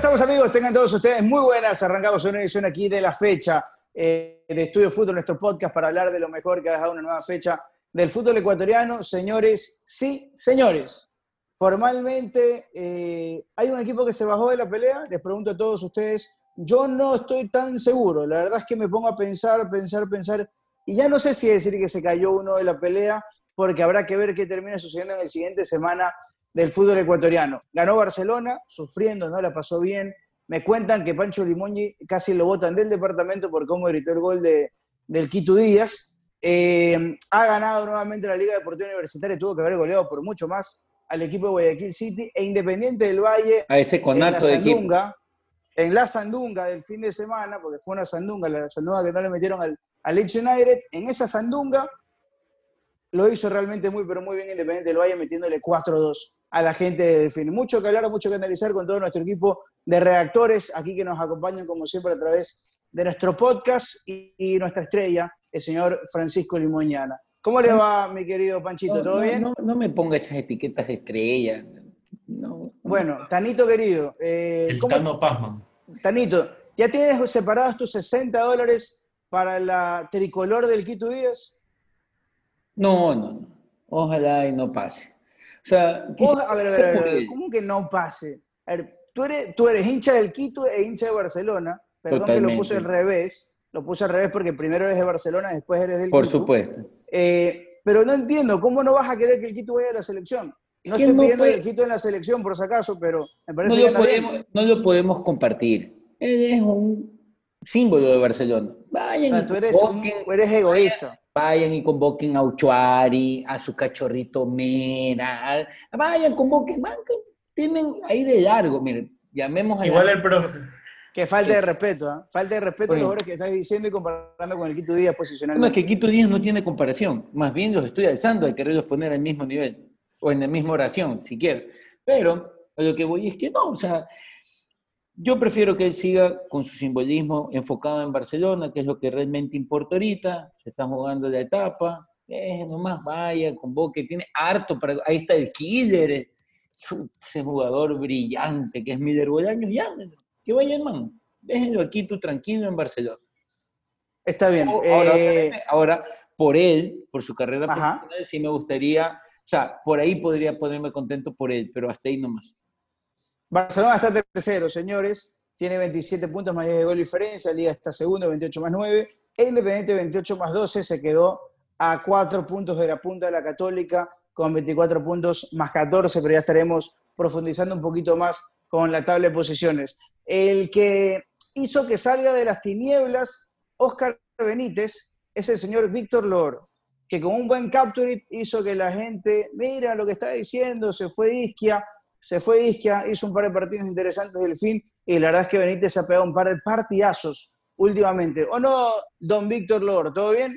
estamos amigos? Tengan todos ustedes muy buenas. Arrancamos una edición aquí de la fecha eh, de Estudio Fútbol, nuestro podcast para hablar de lo mejor que ha dejado una nueva fecha del fútbol ecuatoriano. Señores, sí, señores. Formalmente eh, hay un equipo que se bajó de la pelea. Les pregunto a todos ustedes. Yo no estoy tan seguro. La verdad es que me pongo a pensar, pensar, pensar. Y ya no sé si decir que se cayó uno de la pelea, porque habrá que ver qué termina sucediendo en el siguiente semana del fútbol ecuatoriano. Ganó Barcelona, sufriendo, no la pasó bien. Me cuentan que Pancho Limoñi casi lo votan del departamento por cómo gritó el gol de, del Quito Díaz. Eh, ha ganado nuevamente la Liga Deportiva Universitaria, tuvo que haber goleado por mucho más al equipo de Guayaquil City e Independiente del Valle. A ese conato de equipo. En la Sandunga del fin de semana, porque fue una Sandunga, la Sandunga que no le metieron al, al United, en esa Sandunga lo hizo realmente muy, pero muy bien Independiente del Valle, metiéndole 4-2 a la gente de Delfín. Mucho que hablar, mucho que analizar con todo nuestro equipo de redactores aquí que nos acompañan como siempre a través de nuestro podcast y, nuestra estrella, el señor Francisco Limoñana. ¿Cómo le va, mi querido Panchito? ¿Todo bien? No, me ponga esas etiquetas de estrella. bueno, Tanito querido. Eh, el Tano Pazman. Tanito, ¿ya tienes separados tus 60 dólares para la tricolor del Quito Díaz? No, no, no. Ojalá y no pase. O sea, a ver, a ver, a ver, ¿cómo que no pase? A ver, tú eres, tú eres hincha del Quito e hincha de Barcelona. Perdón que lo puse al revés. Lo puse al revés porque primero eres de Barcelona, después eres del Por Quito. Por supuesto. Eh, pero no entiendo, ¿cómo no vas a querer que el Quito vaya a la selección? No estoy pidiendo el Quito en la selección, por si acaso, pero me parece no lo podemos, No lo podemos compartir. Él es un símbolo de Barcelona. Vayan o sea, tú eres, eres egoísta vayan y convoquen a Uchuari, a su cachorrito Mera, vayan, convoquen, tienen ahí de largo, miren, llamemos a... Igual el profe. Que falta de respeto, ¿eh? Falta de respeto a los jugadores que estás diciendo y comparando con el Quito Díaz posicionalmente. No, es que Quito Díaz no tiene comparación, más bien los estoy alzando, hay que quererlos poner al mismo nivel, o en la misma oración, si quieren. Pero a lo que voy es que no, o sea, yo prefiero que él siga con su simbolismo enfocado en Barcelona, que es lo que realmente importa ahorita. Se está jugando la etapa. Eh, nomás vaya, convoque. Tiene harto para. Ahí está el killer, ese jugador brillante que es Miller Bolaños. Ya, que vaya, hermano. Déjenlo aquí tú tranquilo en Barcelona. Está bien. Eh, ahora, por él, por su carrera profesional, sí me gustaría. O sea, por ahí podría ponerme contento por él, pero hasta ahí nomás. Barcelona está tercero, señores. Tiene 27 puntos más 10 de gol diferencia. Liga está segundo, 28 más 9. El Independiente, 28 más 12, se quedó a 4 puntos de la punta de la Católica con 24 puntos más 14, pero ya estaremos profundizando un poquito más con la tabla de posiciones. El que hizo que salga de las tinieblas Oscar Benítez es el señor Víctor Lor, que con un buen capture hizo que la gente, mira lo que está diciendo, se fue Isquia, se fue Isquia, hizo un par de partidos interesantes del fin y la verdad es que Benítez ha pegado un par de partidazos últimamente. ¿O no, don Víctor Lor? ¿Todo bien?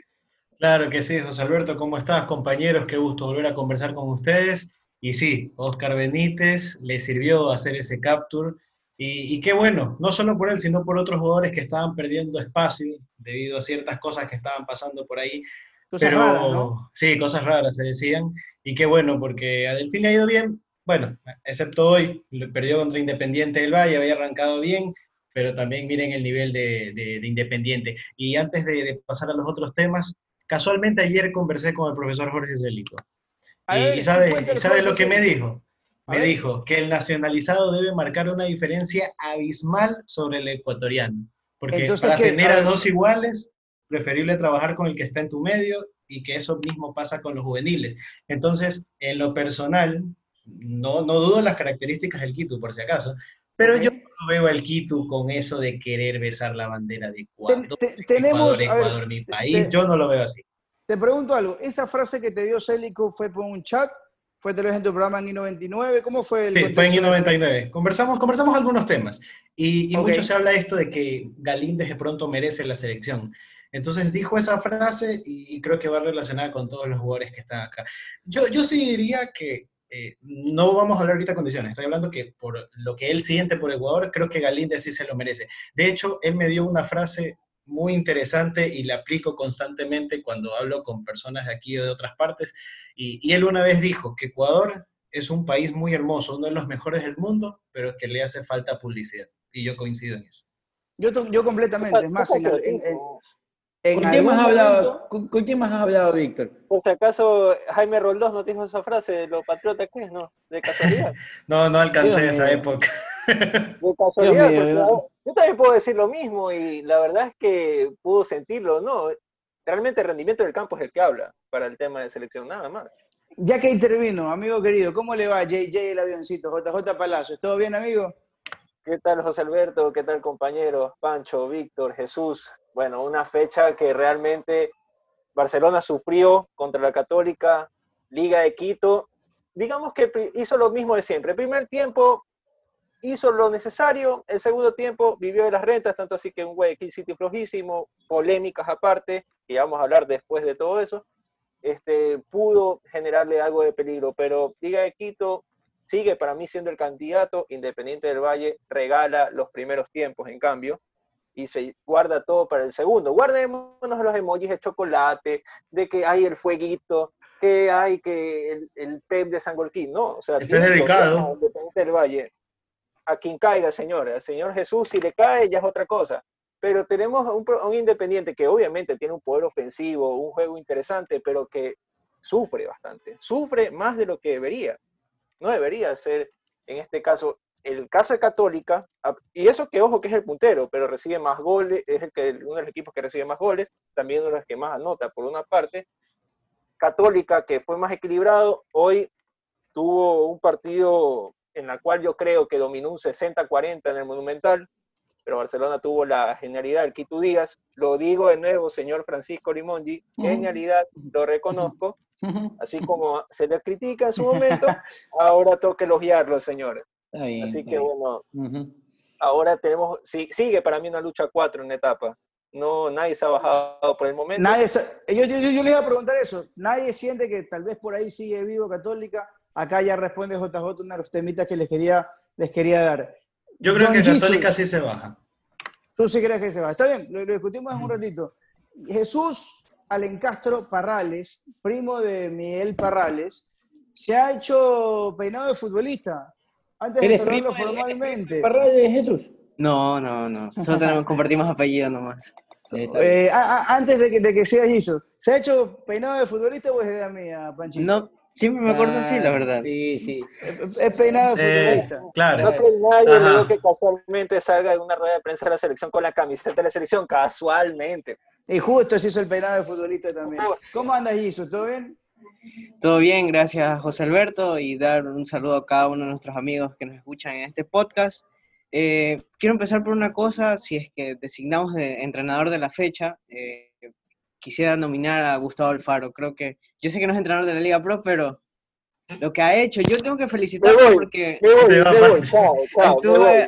Claro que sí, José Alberto, ¿cómo estás, compañeros? Qué gusto volver a conversar con ustedes. Y sí, Oscar Benítez le sirvió hacer ese capture. Y, qué bueno, no solo por él, sino por otros jugadores que estaban perdiendo espacio debido a ciertas cosas que estaban pasando por ahí. Cosas Pero, raras, ¿no? Sí, cosas raras se decían. Y qué bueno, porque a Delfín le ha ido bien, bueno, excepto hoy, perdió contra Independiente del Valle, había arrancado bien, pero también miren el nivel de, Independiente. Y antes de, pasar a los otros temas, casualmente ayer conversé con el profesor Jorge Célico. Y, ¿sabes lo que me dijo? Me dijo que el nacionalizado debe marcar una diferencia abismal sobre el ecuatoriano. Porque para tener a dos iguales, preferible trabajar con el que está en tu medio y que eso mismo pasa con los juveniles. Entonces, en lo personal, no, no dudo las características del Quito, por si acaso, pero yo no veo al Quito con eso de querer besar la bandera de Ecuador, tenemos, Ecuador, mi país, yo no lo veo así. Te pregunto algo, ¿esa frase que te dio Célico fue por un chat? ¿Fue tal vez en tu programa en I99? ¿Cómo fue el Sí, fue en I99. Conversamos, conversamos algunos temas y, mucho se habla esto de que Galíndez de pronto merece la selección. Entonces dijo esa frase y creo que va relacionada con todos los jugadores que están acá. Yo, yo sí diría que eh, no vamos a hablar ahorita de condiciones, estoy hablando que por lo que él siente por Ecuador, creo que Galíndez sí se lo merece. De hecho, él me dio una frase muy interesante y la aplico constantemente cuando hablo con personas de aquí o de otras partes. Y, él una vez dijo que Ecuador es un país muy hermoso, uno de los mejores del mundo, pero que le hace falta publicidad. Y yo coincido en eso. Yo, yo completamente, es más, en, ¿Con, quién más hablado, ¿con, quién más has hablado, Víctor? Por si acaso Jaime Roldós no tiene esa frase de lo patriota que es, ¿no? De casualidad. no, no alcancé esa época. de casualidad, yo también puedo decir lo mismo y la verdad es que puedo sentirlo, ¿no? Realmente el rendimiento del campo es el que habla para el tema de selección, nada más. Ya que intervino, amigo querido, ¿cómo le va JJ el avioncito? JJ Palacios, ¿todo bien, amigo? ¿Qué tal, José Alberto? ¿Qué tal, compañeros? Pancho, Víctor, Jesús bueno, una fecha que realmente Barcelona sufrió contra la Católica, Liga de Quito. Digamos que hizo lo mismo de siempre. El primer tiempo hizo lo necesario, el segundo tiempo vivió de las rentas, tanto así que un Guayaquil City flojísimo, polémicas aparte, y vamos a hablar después de todo eso, este, pudo generarle algo de peligro, pero Liga de Quito sigue para mí siendo el candidato, Independiente del Valle regala los primeros tiempos, en cambio, y se guarda todo para el segundo. Guardémonos los emojis de chocolate, de que hay el fueguito, que hay que el, el pep de San Golquín, ¿no? O sea, es dedicado. del Valle. A quien caiga, señor. Al Señor Jesús, si le cae, ya es otra cosa. Pero tenemos un, un independiente que obviamente tiene un poder ofensivo, un juego interesante, pero que sufre bastante. Sufre más de lo que debería. No debería ser, en este caso, el caso de Católica, y eso que ojo que es el puntero, pero recibe más goles, es el que, uno de los equipos que recibe más goles, también uno de los que más anota por una parte. Católica, que fue más equilibrado, hoy tuvo un partido en el cual yo creo que dominó un 60-40 en el Monumental, pero Barcelona tuvo la genialidad del Quito Díaz. Lo digo de nuevo, señor Francisco Limongi, genialidad, lo reconozco. Así como se le critica en su momento, ahora toca elogiarlo, señores. Así que bueno, ahora tenemos, sigue para mí una lucha 4 en etapa. No, nadie se ha bajado por el momento. Nadie yo, yo, yo, le iba a preguntar eso. Nadie siente que tal vez por ahí sigue vivo Católica. Acá ya responde JJ una de los temitas que les quería, les quería dar. Yo creo que Católica sí se baja. Tú sí crees que se baja. Está bien, lo, discutimos en un ratito. Jesús Alencastro Parrales, primo de Miguel Parrales, se ha hecho peinado de futbolista. Antes de saludarlo formalmente. ¿Parrales Jesús? No, no, no. Solo tenemos, compartimos apellido nomás. Eh, antes de que, de que sea Jesús, ¿se ha hecho peinado de futbolista o es de mía, Panchito? No, siempre me acuerdo así, la verdad. Sí, sí. Es, peinado de eh, futbolista. claro. No creo nadie luego que casualmente salga en una rueda de prensa de la selección con la camiseta de la selección, casualmente. Y justo se hizo el peinado de futbolista también. ¿Cómo andas, Jesús? ¿Todo bien? Todo bien, gracias José Alberto y dar un saludo a cada uno de nuestros amigos que nos escuchan en este podcast. Eh, quiero empezar por una cosa, si es que designamos de entrenador de la fecha, eh, quisiera nominar a Gustavo Alfaro. Creo que, yo sé que no es entrenador de la Liga Pro, pero lo que ha hecho, yo tengo que felicitarlo porque estuve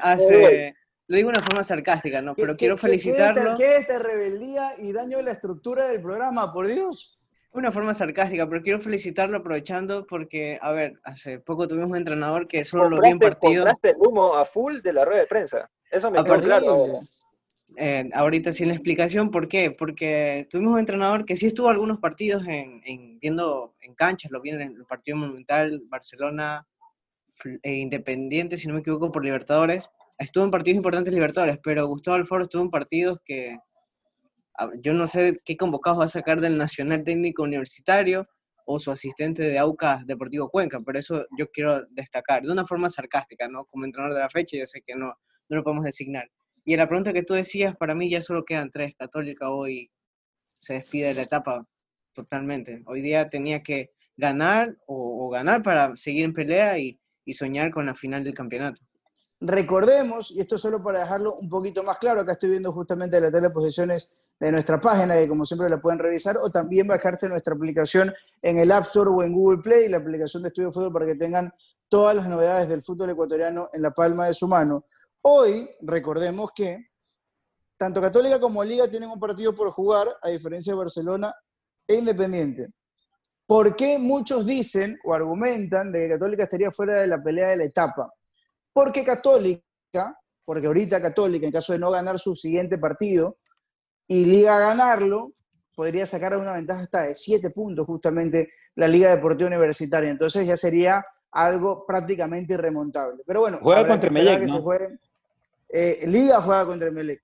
hace, lo digo de una forma sarcástica, ¿no? Pero quiero felicitarlo. ¿Qué es esta rebeldía y daño de la estructura del programa, por Dios? Una forma sarcástica, pero quiero felicitarlo aprovechando porque, a ver, hace poco tuvimos un entrenador que solo lo vi en partido. Compraste el humo a full de la rueda de prensa. Eso me quedó claro. Eh, ahorita sin la explicación, ¿por qué? Porque tuvimos un entrenador que sí estuvo algunos partidos en, viendo en canchas, lo vi en el partido monumental, Barcelona, e Independiente, si no me equivoco, por Libertadores. Estuvo en partidos importantes Libertadores, pero Gustavo Alfaro estuvo en partidos que yo no sé qué convocados va a sacar del Nacional Técnico Universitario o su asistente de Aucas Deportivo Cuenca, pero eso yo quiero destacar, de una forma sarcástica, ¿no? Como entrenador de la fecha, yo sé que no, no lo podemos designar. Y en la pregunta que tú decías, para mí ya solo quedan tres. Católica hoy se despide de la etapa totalmente. Hoy día tenía que ganar o, ganar para seguir en pelea y, y soñar con la final del campeonato. Recordemos, y esto solo para dejarlo un poquito más claro, acá estoy viendo justamente la tabla de posiciones de nuestra página, que como siempre la pueden revisar, o también bajarse nuestra aplicación en el App Store o en Google Play, la aplicación de Estudio Fútbol, para que tengan todas las novedades del fútbol ecuatoriano en la palma de su mano. Hoy, recordemos que tanto Católica como Liga tienen un partido por jugar, a diferencia de Barcelona e Independiente. ¿Por qué muchos dicen o argumentan de que Católica estaría fuera de la pelea de la etapa? Porque Católica, porque ahorita Católica, en caso de no ganar su siguiente partido, y Liga ganarlo, podría sacar una ventaja hasta de 7 puntos justamente la Liga Deportiva Universitaria. Entonces ya sería algo prácticamente irremontable. Pero bueno, Juega contra se ¿no? Eh, Liga juega contra Emelec.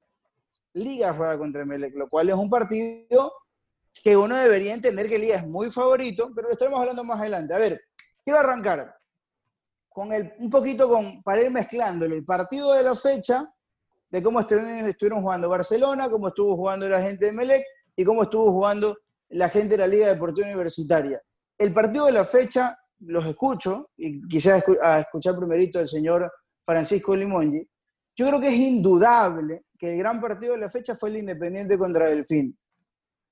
Liga juega contra Emelec, lo cual es un partido que uno debería entender que Liga es muy favorito, pero lo estaremos hablando más adelante. A ver, quiero arrancar con el, un poquito con, para ir mezclándolo, el partido de la fecha, de cómo estuvieron, jugando Barcelona, cómo estuvo jugando la gente de Melec y cómo estuvo jugando la gente de la Liga Deportiva Universitaria. El partido de la fecha, los escucho, y escu- a escuchar primerito al señor Francisco Limongi. Yo creo que es indudable que el gran partido de la fecha fue el Independiente contra Delfín.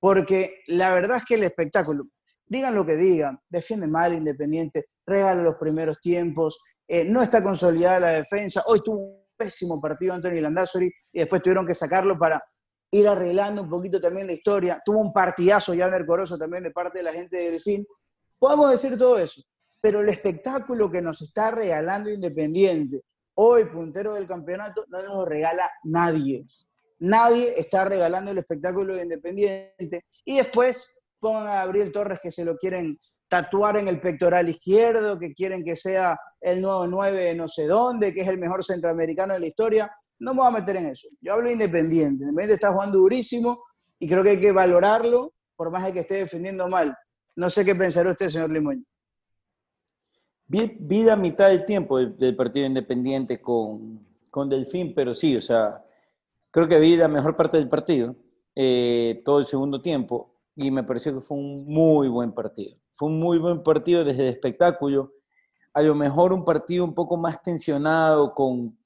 Porque la verdad es que el espectáculo, digan lo que digan, defiende mal Independiente, regala los primeros tiempos, eh, no está consolidada la defensa. Hoy tuvo pésimo partido Anthony Landazuri y después tuvieron que sacarlo para ir arreglando un poquito también la historia. Tuvo un partidazo Yander Corozo también de parte de la gente de Delfín. Podemos decir todo eso, pero el espectáculo que nos está regalando Independiente, hoy puntero del campeonato, no nos regala nadie. Nadie está regalando el espectáculo de Independiente. Y después a Gabriel Torres que se lo quieren tatuar en el pectoral izquierdo, que quieren que sea el nuevo 9 de no sé dónde, que es el mejor centroamericano de la historia. No me voy a meter en eso. Yo hablo de Independiente. Independiente está jugando durísimo y creo que hay que valorarlo, por más de que esté defendiendo mal. No sé qué pensará usted, señor Limón. Vi, la mitad del tiempo del, del partido independiente con, con Delfín, pero sí, o sea, creo que vi la mejor parte del partido, eh, todo el segundo tiempo, y me pareció que fue un muy buen partido. Fue un muy buen partido desde el espectáculo. A lo mejor un partido un poco más tensionado, con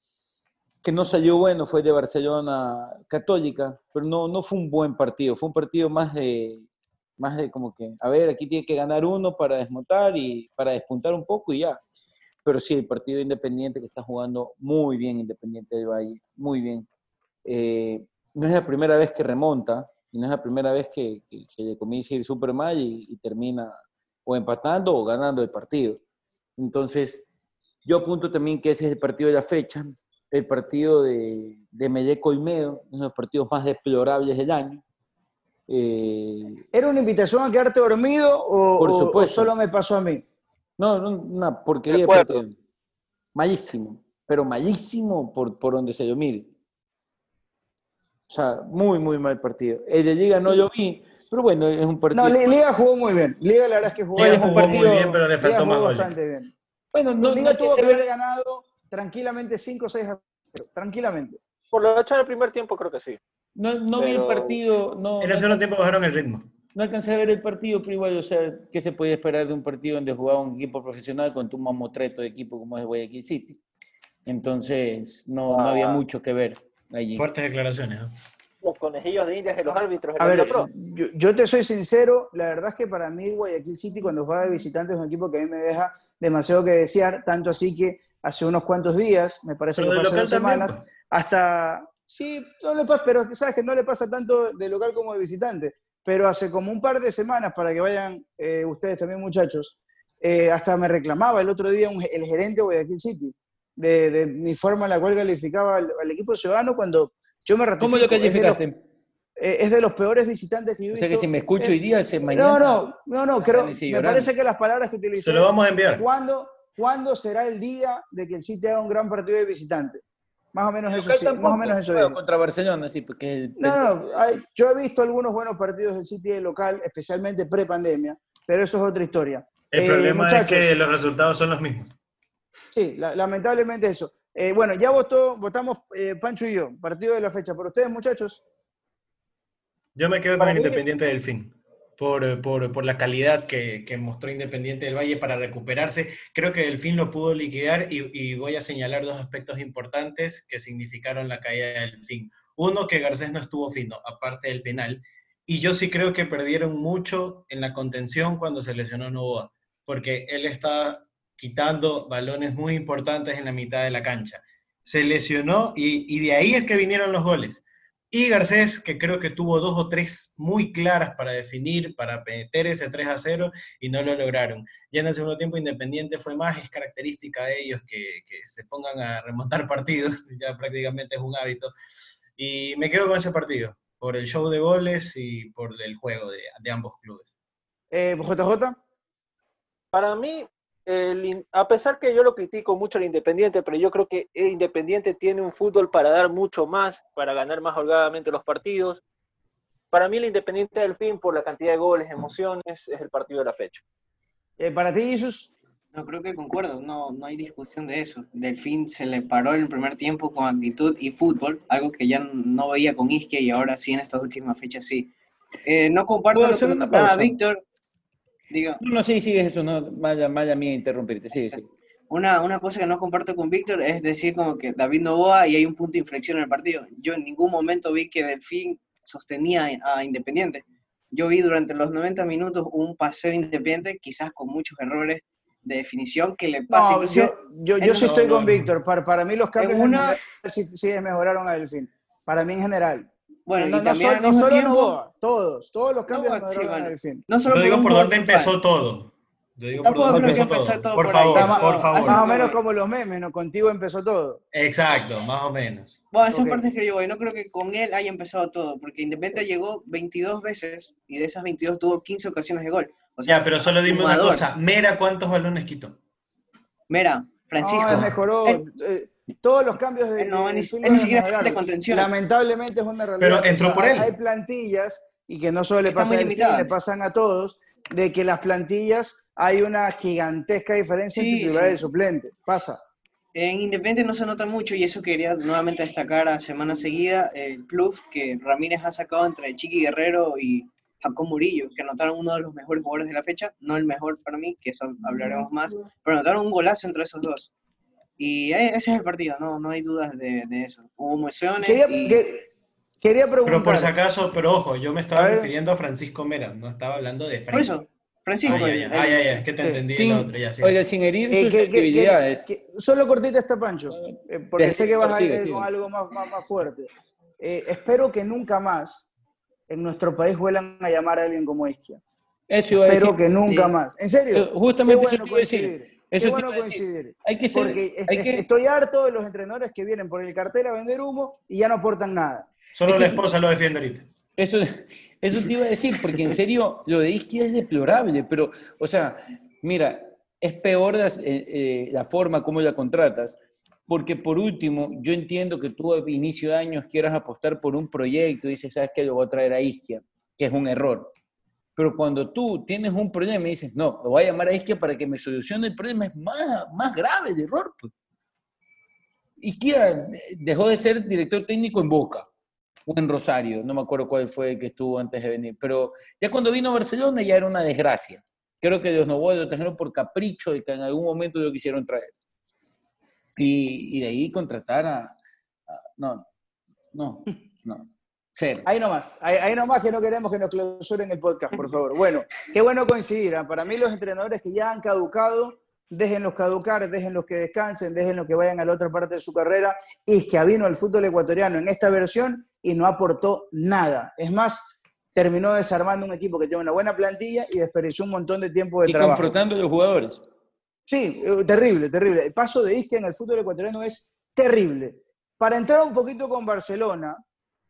que no salió bueno, fue de Barcelona Católica, pero no, no fue un buen partido, fue un partido más de, más de como que, a ver, aquí tiene que ganar uno para desmontar y para despuntar un poco y ya. Pero sí, el partido independiente que está jugando muy bien Independiente del Valle, muy bien. Eh, no es la primera vez que remonta y no es la primera vez que, que, que le comienza a ir súper mal y, y termina o empatando o ganando el partido. Entonces, yo apunto también que ese es el partido de la fecha, el partido de, de Melleco y Medo, uno de los partidos más deplorables del año. Eh, ¿Era una invitación a quedarte dormido o, Por o- o supuesto. solo me pasó a mí? No, no, una porquería. De. Malísimo, pero malísimo por, por donde se lo mire. O sea, muy, muy mal partido. El de Liga no lo vi, pero bueno, es un partido. No, Li- Liga jugó muy bien. Liga la verdad es que jugó, Liga jugó muy partido- bien, pero le Liga faltó más jugó goles. bastante bien. bueno, no, no Liga que tuvo que saber- haber ganado tranquilamente 5 o 6 a 0. Tranquilamente. Por lo hecho del primer tiempo creo que sí. no, no vi el pero- partido, no, En no, el segundo tiempo bajaron el ritmo. no alcancé a ver el partido, pero igual, o sea, ¿qué se podía esperar de un partido donde jugaba un equipo profesional con un mamotreto de equipo como es Guayaquil City? Entonces, no, no había Ah. mucho que ver allí. Fuertes declaraciones. ¿no? Los conejillos de indias de los árbitros. A la ver, yo, yo te soy sincero, la verdad es que para mí Guayaquil City cuando juega de visitante es un equipo que a mí me deja demasiado que desear, tanto así que hace unos cuantos días, me parece Pero que fue hace dos también, semanas, hasta, sí, no le pasa, pero sabes que no le pasa tanto de local como de visitante, pero hace como un par de semanas, para que vayan eh, ustedes también muchachos, eh, hasta me reclamaba el otro día un- el gerente de Guayaquil City, de, de mi forma en la cual calificaba al, al equipo ciudadano cuando yo me ratifico. ¿Cómo lo calificaste? eh, es de los peores visitantes que yo he O visto. sea que si me escucho hoy día, se mañana. no, no, no, no, creo, me parece que las palabras que utilizó Se lo vamos a enviar. ¿cuándo, ¿cuándo será el día de que el City haga un gran partido de visitante? Más o menos eso sí, más o menos eso contra Barcelona, sí, porque No, no, no, hay- yo he visto algunos buenos partidos del City de local, especialmente pre-pandemia, pero eso es otra historia. El Eh, problema muchachos, es que los resultados son los mismos. Sí, la- lamentablemente eso. Eh, bueno, ya votó, votamos eh, Pancho y yo, partido de la fecha. ¿Por ustedes, muchachos? Yo me quedo con el Independiente del Fin. Por, por, por la calidad que, que mostró Independiente del Valle para recuperarse. Creo que Delfín lo pudo liquidar y, y voy a señalar dos aspectos importantes que significaron la caída del Delfín. Uno, que Garcés no estuvo fino, aparte del penal. Y yo sí creo que perdieron mucho en la contención cuando se lesionó Novoa, porque él está quitando balones muy importantes en la mitad de la cancha. Se lesionó y, y de ahí es que vinieron los goles. Y Garcés, que creo que tuvo dos o tres muy claras para definir, para meter ese 3 a 0 y no lo lograron. Ya en el segundo tiempo Independiente fue más, es característica de ellos que, que se pongan a remontar partidos, ya prácticamente es un hábito. Y me quedo con ese partido, por el show de goles y por el juego de, de ambos clubes. Eh, JJ, Para mí, a pesar que yo lo critico mucho al Independiente, pero yo creo que el Independiente tiene un fútbol para dar mucho más, para ganar más holgadamente los partidos. Para mí el Independiente del fin, por la cantidad de goles, emociones, es el partido de la fecha. Eh, para ti, Jesús. No, creo que concuerdo, no, no hay discusión de eso. Delfín se le paró en el primer tiempo con actitud y fútbol, algo que ya no veía con Isquia y ahora sí en estas últimas fechas sí. Eh, no comparto lo que nada, Víctor. No, no, sí, sí, eso, no, vaya, vaya mía interrumpirte, sí, sí. Una, una cosa que no comparto con Víctor es decir como que David Novoa y hay un punto de inflexión en el partido. Yo en ningún momento vi que Delfín sostenía a Independiente. Yo vi durante los 90 minutos un paseo independiente, quizás con muchos errores de definición que le pasa. yo, yo, yo sí estoy con Víctor. Para, para mí los cambios una... sí, sí, mejoraron a Delfín. Para mí en general. Bueno, no, y también no, solo tiempo, todos, todos los cambios mejoraron a Delfín. No solo digo por dónde empezó todo. Yo digo por dónde empezó, todo. Por, favor, por favor. Más o menos como los memes, ¿no? Contigo empezó todo. Exacto, más o menos. Bueno, esas partes que yo voy. No creo que con él haya empezado todo, porque Independiente llegó 22 veces y de esas 22 tuvo 15 ocasiones de gol. O sea, ya, pero solo dime una cosa. Mera, ¿cuántos balones quitó? Mera, Francisco. No, mejoró. Eh, todos los cambios de. No, ni, siquiera de contención. Lamentablemente es una realidad. Pero entró por él. Hay plantillas, y que no solo le pasa a él, le pasan a todos, de que las plantillas hay una gigantesca diferencia entre titular y suplente. Pasa. En Independiente no se nota mucho y eso quería nuevamente destacar a semana seguida el plus que Ramírez ha sacado entre Chiqui Guerrero y Jacob Murillo, que anotaron uno de los mejores jugadores de la fecha, no el mejor para mí, que eso hablaremos más, pero anotaron un golazo entre esos dos. Y e, ese es el partido, no, no hay dudas de, eso. Hubo emociones. Quería, y... quería preguntar. Pero por si acaso, pero ojo, yo me estaba refiriendo a Francisco Mera, no estaba hablando de Francisco. Por eso, Francisco. Ah, ya, ya, ya, que te entendí sin, el otro, ya, sí. Oye, sin herir eh, sus que, actividades. Que, solo cortita está Pancho, eh, porque sé que vas a ir con algo más, más, más fuerte. Eh, espero que nunca más en nuestro país vuelan a llamar a alguien como Isquia. Eso iba Espero que nunca más. En serio. Eh, justamente eso te iba a decir. Eso Qué bueno coincidir. Hay que ser, porque hay que... estoy harto de los entrenadores que vienen por el cartel a vender humo y ya no aportan nada. Solo la esposa lo defiende ahorita. Eso, eso te iba a decir, porque en serio, lo de Isquia es deplorable, pero, o sea, mira, es peor la, eh, eh, la forma como la contratas, porque por último, yo entiendo que tú a inicio de años quieras apostar por un proyecto y dices, ¿sabes qué? Lo voy a traer a Isquia, que es un error. Pero cuando tú tienes un problema y dices, no, lo voy a llamar a Isquia para que me solucione el problema, es más, más grave el error. Pues. Isquia dejó de ser director técnico en Boca o en Rosario, no me acuerdo cuál fue el que estuvo antes de venir, pero ya cuando vino a Barcelona ya era una desgracia. Creo que los Novoa lo trajeron por capricho de que en algún momento lo quisieron traer. Y, de ahí contratar a, no, no, no. Ahí nomás, ahí, ahí nomás que no queremos que nos clausuren el podcast, por favor. Bueno, qué bueno coincidir. ¿ah? Para mí los entrenadores que ya han caducado, déjenlos caducar, déjenlos que descansen, déjenlos que vayan a la otra parte de su carrera. Y es que vino el fútbol ecuatoriano en esta versión y no aportó nada. Es más, terminó desarmando un equipo que tiene una buena plantilla y desperdició un montón de tiempo de trabajo. Y confrontando a los jugadores. Sí, eh, terrible, terrible. El paso de Isquia en el fútbol ecuatoriano es terrible. Para entrar un poquito con Barcelona,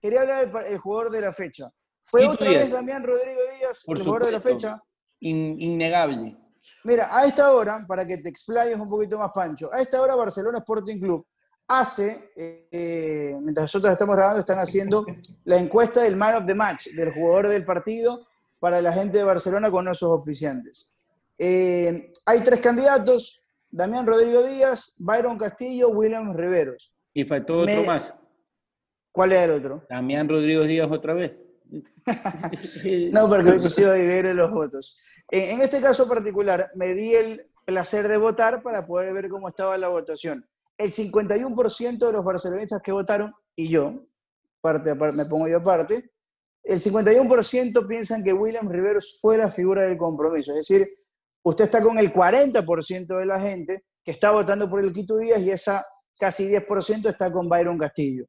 quería hablar del jugador de la fecha. ¿Fue otra vez Damián Rodrigo Díaz el jugador de la fecha? innegable. Mira, a esta hora, para que te explayes un poquito más, Pancho, a esta hora Barcelona Sporting Club hace, eh, mientras nosotros estamos grabando, están haciendo la encuesta del Man of the Match, del jugador del partido, para la gente de Barcelona con nuestros auspiciantes. Eh, hay tres candidatos, Damián Rodrigo Díaz, Byron Castillo, William Riveros. Y faltó otro más. ¿Cuál es el otro? Damián Rodrigo Díaz otra vez. no, porque va a dividir los votos. En este caso particular, me di el placer de votar para poder ver cómo estaba la votación. El 51% de los barcelonistas que votaron, y yo, parte, me pongo yo aparte, el 51% piensan que William Riveros fue la figura del compromiso. Es decir, usted está con el 40% de la gente que está votando por el Quito Díaz y esa casi 10% está con Byron Castillo.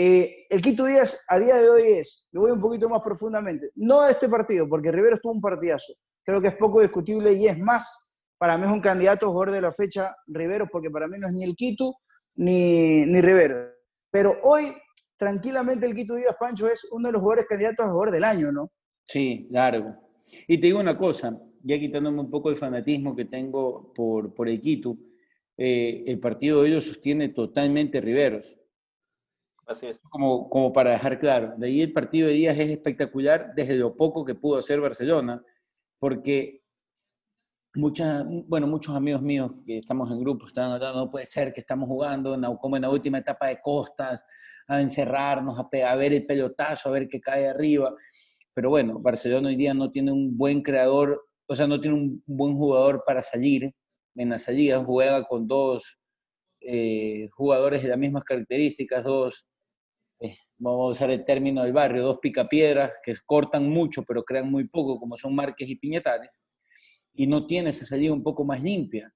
Eh, el Quito Díaz a día de hoy es, lo voy un poquito más profundamente, no de este partido, porque Rivero tuvo un partidazo, creo que es poco discutible y es más, para mí es un candidato a jugador de la fecha Rivero, porque para mí no es ni el Quito ni, ni Rivero. Pero hoy, tranquilamente, el Quito Díaz Pancho es uno de los jugadores candidatos a jugador del año, ¿no? Sí, largo. Y te digo una cosa, ya quitándome un poco el fanatismo que tengo por, por el Quito, eh, el partido de ellos sostiene totalmente Riveros. Así es. Como, como para dejar claro. De ahí el partido de Díaz es espectacular desde lo poco que pudo hacer Barcelona, porque mucha, bueno, muchos amigos míos que estamos en grupo están hablando, no puede ser que estamos jugando en como en la última etapa de costas, a encerrarnos, a ver el pelotazo, a ver qué cae arriba. Pero bueno, Barcelona hoy día no tiene un buen creador, o sea, no tiene un buen jugador para salir. En la salida juega con dos eh, jugadores de las mismas características, dos, eh, vamos a usar el término del barrio, dos picapiedras que cortan mucho pero crean muy poco, como son Márquez y Piñetares, y no tiene esa salida un poco más limpia.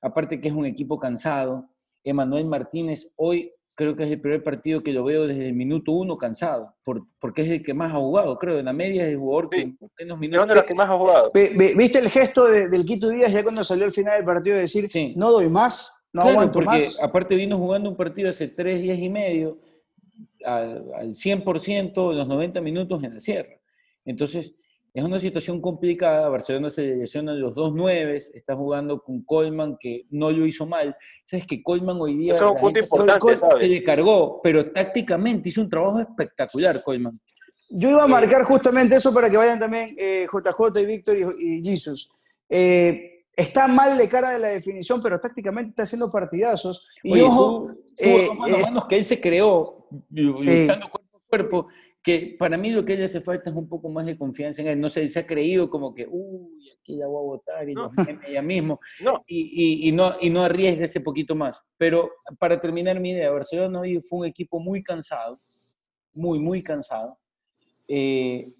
Aparte que es un equipo cansado. Emanuel Martínez hoy creo que es el primer partido que lo veo desde el minuto uno cansado, por- porque es el que más ha jugado, creo, en la media es el jugador que Sí. en menos minutos... uno de los que más ha jugado. Ve- ve- ¿Viste el gesto de- del Quito Díaz ya cuando salió al final del partido de decir, Sí. no doy más, no Claro, aguanto porque más? aparte vino jugando un partido hace tres días y medio al, al 100% de los 90 minutos en la sierra. Entonces, es una situación complicada. Barcelona se lesiona los dos nueves, está jugando con Coleman, que no lo hizo mal. Sabes que Coleman hoy día Eso es un punto importante, Col- se ¿sabes? le cargó, pero tácticamente hizo un trabajo espectacular, Coleman. Yo iba a marcar justamente eso para que vayan también eh, JJ y Víctor y, y Jesus. Eh, está mal de cara de la definición, pero tácticamente está haciendo partidazos. Y Oye, ojo, tú- tú, eh, mano a eh, mano que él se creó Sí. luchando cuerpo a cuerpo, que para mí lo que le hace falta es un poco más de confianza en él. No sé, se ha creído como que, uy, aquí la voy a votar y No. los ella mismo, No, y, y- y no, y no arriesga ese poquito más. Pero para terminar mi idea, Barcelona hoy fue un equipo muy cansado, muy, muy cansado. Eh,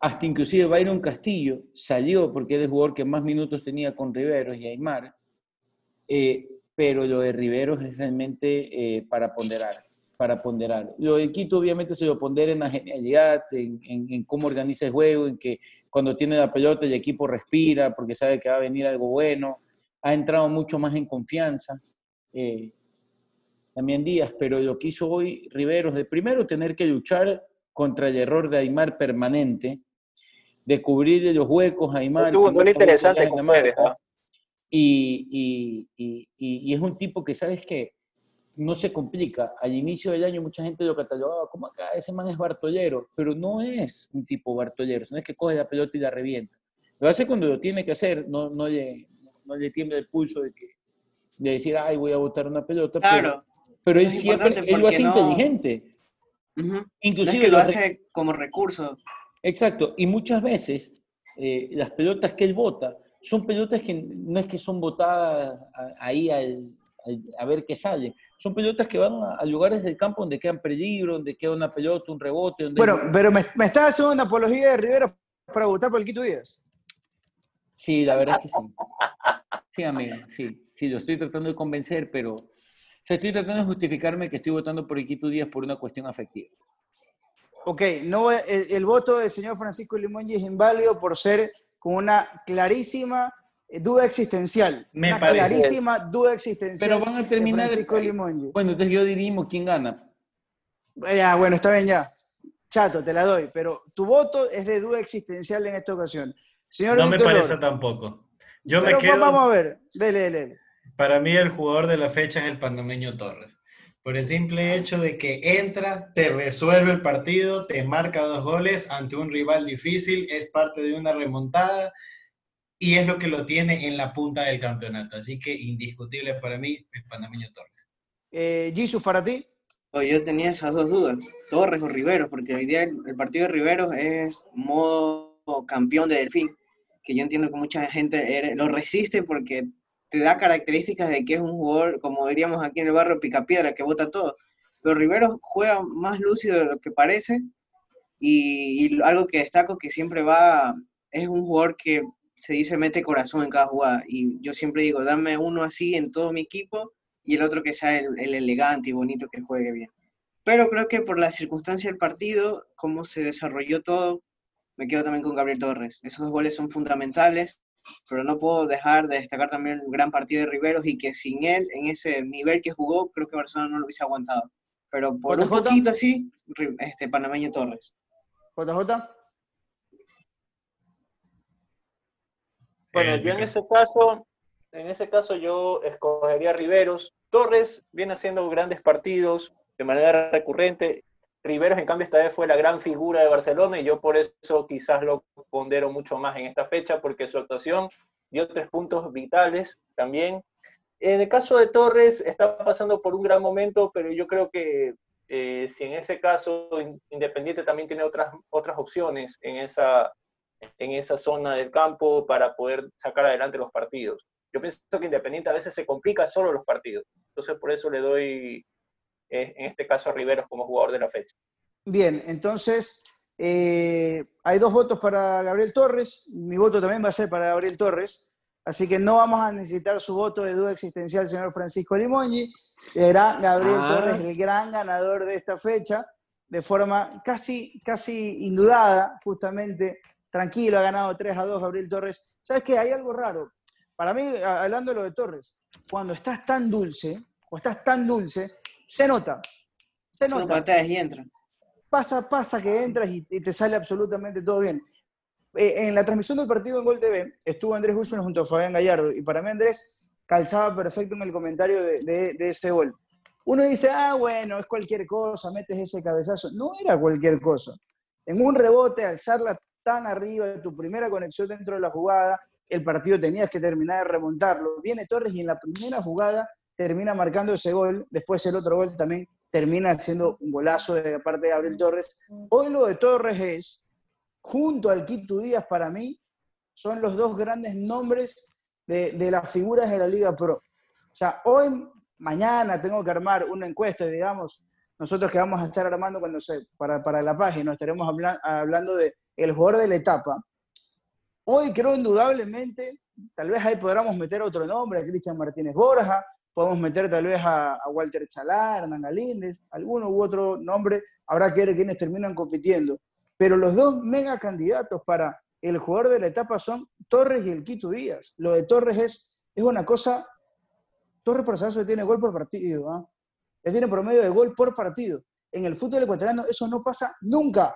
hasta inclusive Byron Castillo salió porque era el jugador que más minutos tenía con Riveros y Aymar, eh, pero lo de Riveros es realmente eh, para ponderar, para ponderar. Lo de Quito obviamente se lo pondera en la genialidad, en, en- en cómo organiza el juego, en que cuando tiene la pelota el equipo respira porque sabe que va a venir algo bueno, ha entrado mucho más en confianza. eh, también Díaz, pero lo que hizo hoy Riveros, de primero tener que luchar contra el error de Aymar permanente, de cubrirle los huecos a Aymar. tuvo un que gol muchas veces interesante con marca, ¿ah? y, y- y- y- y es un tipo que, ¿sabes qué? No se complica. Al inicio del año mucha gente lo catalogaba como acá, ese man es bartollero, pero no es un tipo bartollero, no es que coge la pelota y la revienta. Lo hace cuando lo tiene que hacer, no, no, le, no le tiembla el pulso de, que, de decir, ay, voy a botar una pelota. pero- Claro. Pero, eso él siempre, él lo hace no- inteligente. No es Inclusive que lo hace como recurso. Exacto, y muchas veces eh, las pelotas que él bota son pelotas que no es que son botadas ahí al- al- a ver qué sale, son pelotas que van a, a lugares del campo donde quedan peligro, donde queda una pelota, un rebote. Donde bueno, pero me, me estás haciendo una apología de Rivera para votar por el Quito Díaz. Sí, la verdad es que sí. Sí, amigo, sí, sí, lo estoy tratando de convencer, pero o sea, estoy tratando de justificarme que estoy votando por Iquito Díaz por una cuestión afectiva. Ok, no, el, el voto del señor Francisco Limongi es inválido por ser con una clarísima eh, duda existencial. Me una parece. clarísima duda existencial. Pero van a de terminar- Francisco Limongi. Bueno, entonces yo dirimos quién gana. Ya, bueno, está bien ya. Chato, te la doy. Pero tu voto es de duda existencial en esta ocasión. Señor No me parece Loro, tampoco. Yo me quedo. Vamos a ver. Dele, dele. Para mí el jugador de la fecha es el panameño Torres. Por el simple hecho de que entra, te resuelve el partido, te marca dos goles ante un rival difícil, es parte de una remontada y es lo que lo tiene en la punta del campeonato. Así que indiscutible para mí el panameño Torres. Eh, Jesus, para ti. O yo tenía esas dos dudas, Torres o Riveros, porque hoy día el, el partido de Riveros es modo campeón de Delfín, que yo entiendo que mucha gente era- lo resiste porque te da características de que es un jugador, como diríamos aquí en el barrio, picapiedra, que bota todo. Pero Riveros juega más lúcido de lo que parece y, algo que destaco que siempre va, es un jugador que se dice mete corazón en cada jugada y yo siempre digo, dame uno así en todo mi equipo y el otro que sea el, el elegante y bonito que juegue bien. Pero creo que por la circunstancia del partido, cómo se desarrolló todo, me quedo también con Gabriel Torres. Esos goles son fundamentales, pero no puedo dejar de destacar también el gran partido de Riveros y que sin él, en ese nivel que jugó, creo que Barcelona no lo hubiese aguantado. Pero por un poquito así, este panameño Torres. JJ. Bueno, Eh, yo en ese caso, en ese caso yo escogería a Riveros. Torres viene haciendo grandes partidos de manera recurrente. Riveros, en cambio, esta vez fue la gran figura de Barcelona y yo por eso quizás lo pondero mucho más en esta fecha, porque su actuación dio tres puntos vitales también. En el caso de Torres, está pasando por un gran momento, pero yo creo que eh, si en ese caso In- Independiente también tiene otras, otras opciones en esa, en esa zona del campo para poder sacar adelante los partidos. Yo pienso que Independiente a veces se complica solo los partidos. Entonces, por eso le doy, eh, en este caso, Riveros como jugador de la fecha. Bien, entonces eh, hay dos votos para Gabriel Torres. Mi voto también va a ser para Gabriel Torres. Así que no vamos a necesitar su voto de duda existencial, señor Francisco Limoñi. Será Gabriel Ah. Torres el gran ganador de esta fecha, de forma casi, casi indudada, justamente. Tranquilo, ha ganado 3 a 2 Gabriel Torres. ¿Sabes qué? Hay algo raro. Para mí, hablando de lo de Torres, cuando estás tan dulce, o estás tan dulce, se nota. Se nota pateas y entra. pasa, pasa que entras y, y te sale absolutamente todo bien. Eh, en la transmisión del partido en Gol TV estuvo Andrés Guzmán junto a Fabián Gallardo y para mí Andrés calzaba perfecto en el comentario de, de- de ese gol. Uno dice, ah, bueno, es cualquier cosa, metes ese cabezazo. No era cualquier cosa. En un rebote, alzarla tan arriba tu primera conexión dentro de la jugada, el partido tenías que terminar de remontarlo. Viene Torres y en la primera jugada termina marcando ese gol. Después el otro gol también termina siendo un golazo de parte de Gabriel Torres. Hoy lo de Torres es, junto al Quito Díaz para mí, son los dos grandes nombres de, de las figuras de la Liga Pro. O sea, hoy, mañana tengo que armar una encuesta, digamos, nosotros que vamos a estar armando cuando se, para, para la página, estaremos habla- hablando de el jugador de la etapa. Hoy creo indudablemente, tal vez ahí podamos meter otro nombre, Cristian Martínez Borja, podemos meter tal vez a, a Walter Chalar, Hernán Galíndez, alguno u otro nombre, habrá que ver quiénes terminan compitiendo. Pero los dos mega candidatos para el jugador de la etapa son Torres y el Quito Díaz. Lo de Torres es, es una cosa, Torres por tiene gol por partido, ¿ah? Él tiene promedio de gol por partido. En el fútbol ecuatoriano eso no pasa nunca.